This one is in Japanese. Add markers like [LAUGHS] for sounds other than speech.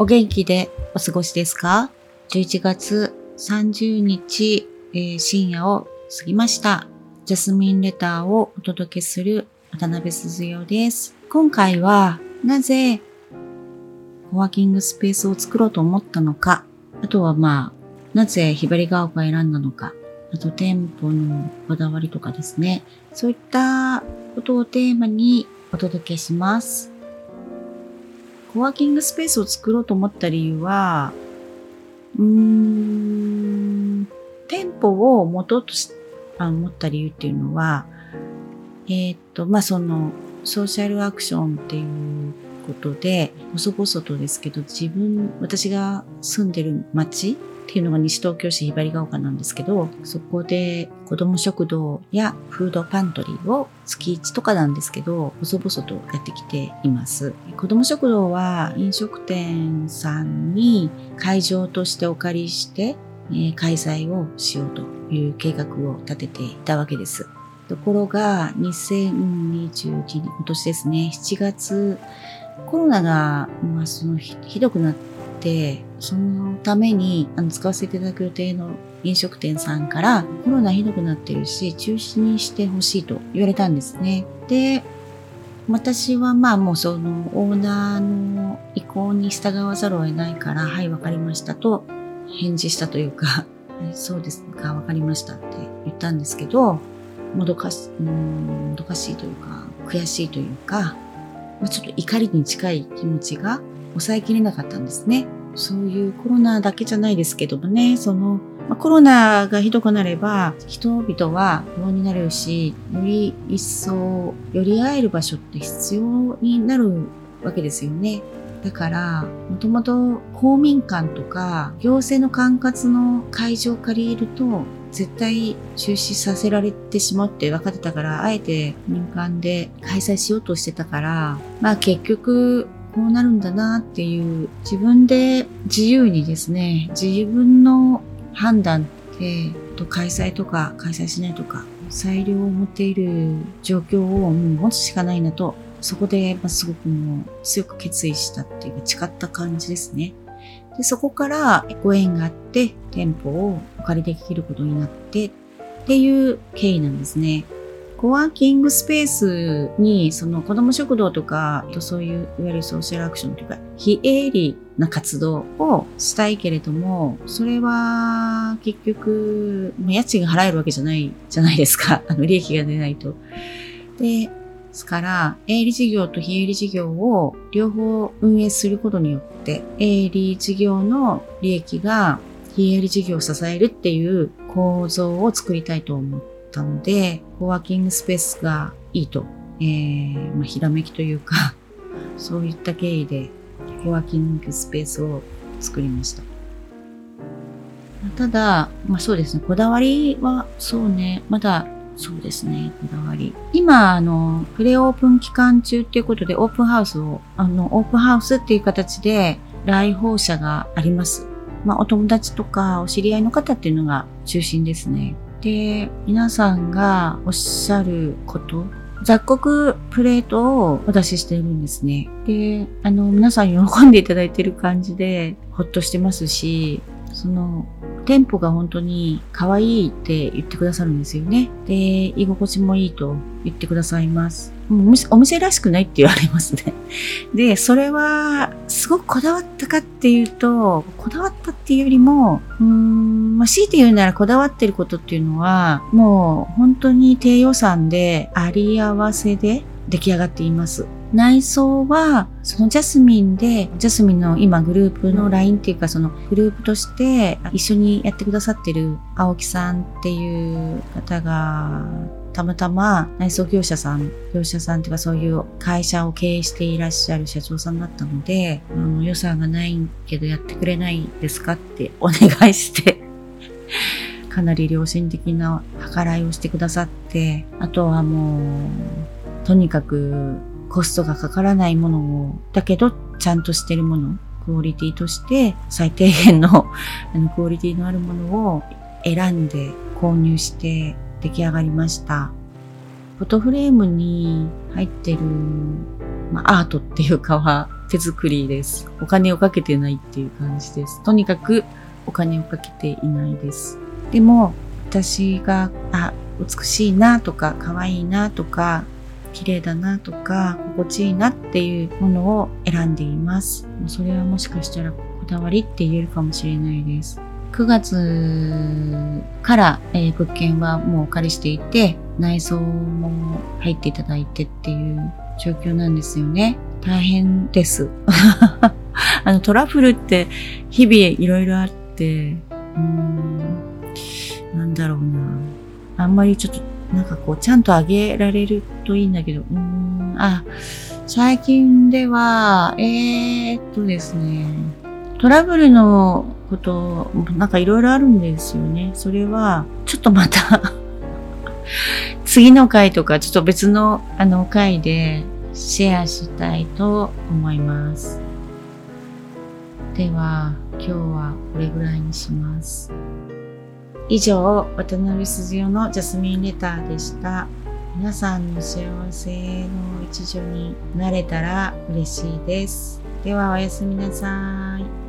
お元気でお過ごしですか ?11 月30日、えー、深夜を過ぎました。ジャスミンレターをお届けする渡辺鈴代です。今回はなぜコワーキングスペースを作ろうと思ったのか、あとはまあ、なぜひばりが丘を選んだのか、あと店舗のこだわりとかですね、そういったことをテーマにお届けします。コワーキングスペースを作ろうと思った理由は、うーん、店舗を持とうとし、あ思った理由っていうのは、えー、っと、まあ、その、ソーシャルアクションっていうことで、細々とですけど、自分、私が住んでる街っていうのが西東京市ひばりが丘なんですけど、そこで子供食堂やフードパントリーを月1とかなんですけど、細々とやってきています。子供食堂は飲食店さんに会場としてお借りして、開催をしようという計画を立てていたわけです。ところが、2021年、今年ですね、7月、コロナが、まあ、そのひどくなって、そのためにあの使わせていただく予定の飲食店さんからコロナひどくなってるし中止にしてほしいと言われたんですね。で、私はまあもうそのオーナーの意向に従わざるを得ないから、はい、わかりましたと返事したというか、[LAUGHS] そうですか、わかりましたって言ったんですけど、もどかし、うん、もどかしいというか、悔しいというか、ま、ちょっと怒りに近い気持ちが抑えきれなかったんですね。そういうコロナだけじゃないですけどもね、その、ま、コロナがひどくなれば、人々は不安になるし、より一層寄り合える場所って必要になるわけですよね。だから、もともと公民館とか行政の管轄の会場を借りると、絶対中止させられてしまうって分かってたから、あえて民間で開催しようとしてたから、まあ結局こうなるんだなっていう自分で自由にですね、自分の判断で開催とか開催しないとか裁量を持っている状況をもう持つしかないなと、そこで、ますごくもう強く決意したっていうか誓った感じですね。でそこからご縁があって店舗をお借りできることになってっていう経緯なんですね。コワーキングスペースに、その子供食堂とか、そういう、いわゆるソーシャルアクションというか、非営利な活動をしたいけれども、それは結局、家賃が払えるわけじゃないじゃないですか。あの、利益が出ないと。で、ですから、営利事業と非営利事業を両方運営することによって、営利事業の利益が非営利事業を支えるっていう構造を作りたいと思ったので、コワーキングスペースがいいと、えー、まあ、ひらめきというか [LAUGHS] そういった経緯で、コワーキングスペースを作りました。ただ、まあそうですね、こだわりは、そうね、まだ、そうですね、こだわり。今、あの、プレオープン期間中っていうことで、オープンハウスを、あの、オープンハウスっていう形で、来訪者があります。まあ、お友達とかお知り合いの方っていうのが中心ですね。で、皆さんがおっしゃること、雑穀プレートをお出ししてるんですね。で、あの、皆さん喜んでいただいてる感じで、ほっとしてますし、その、店舗が本当に可愛いって言ってくださるんですよね。で、居心地もいいと言ってくださいます。お店らしくないって言われますね。[LAUGHS] で、それは、すごくこだわったかっていうと、こだわったっていうよりも、うーん、まあ、強いて言うならこだわってることっていうのは、もう本当に低予算であり合わせで出来上がっています。内装は、そのジャスミンで、ジャスミンの今グループの LINE っていうか、そのグループとして一緒にやってくださってる青木さんっていう方が、たまたま内装業者さん、業者さんっていうかそういう会社を経営していらっしゃる社長さんだったので、あの予算がないけどやってくれないですかってお願いしてかなり良心的な計らいをしてくださって、あとはもう、とにかくコストがかからないものを、だけどちゃんとしてるもの、クオリティとして最低限の [LAUGHS] あのクオリティのあるものを選んで購入して出来上がりました。フォトフレームに入ってる、まあ、アートっていうかは手作りです。お金をかけてないっていう感じです。とにかくお金をかけていないです。でも、私が、あ、美しいなとか、可愛いなとか、綺麗だなとか、心地いいなっていうものを選んでいます。それはもしかしたらこだわりって言えるかもしれないです。9月から、えー物件はもうお借りしていて、内装も入っていただいてっていう状況なんですよね。大変です。[LAUGHS] あのトラブルって日々いろいろあって、うーん、なんだろうな。あんまりちょっとなんかこうちゃんと上げられるといいんだけど、うーん、あ、最近では、えー、っとですね、トラブルのこと、なんかいろいろあるんですよね。それは、ちょっとまた [LAUGHS] 次の回とか、ちょっと別のあの回でシェアしたいと思います。では、今日はこれぐらいにします。以上、渡辺鈴代のジャスミンレターでした。皆さんの幸せの一助になれたら嬉しいです。では、おやすみなさい。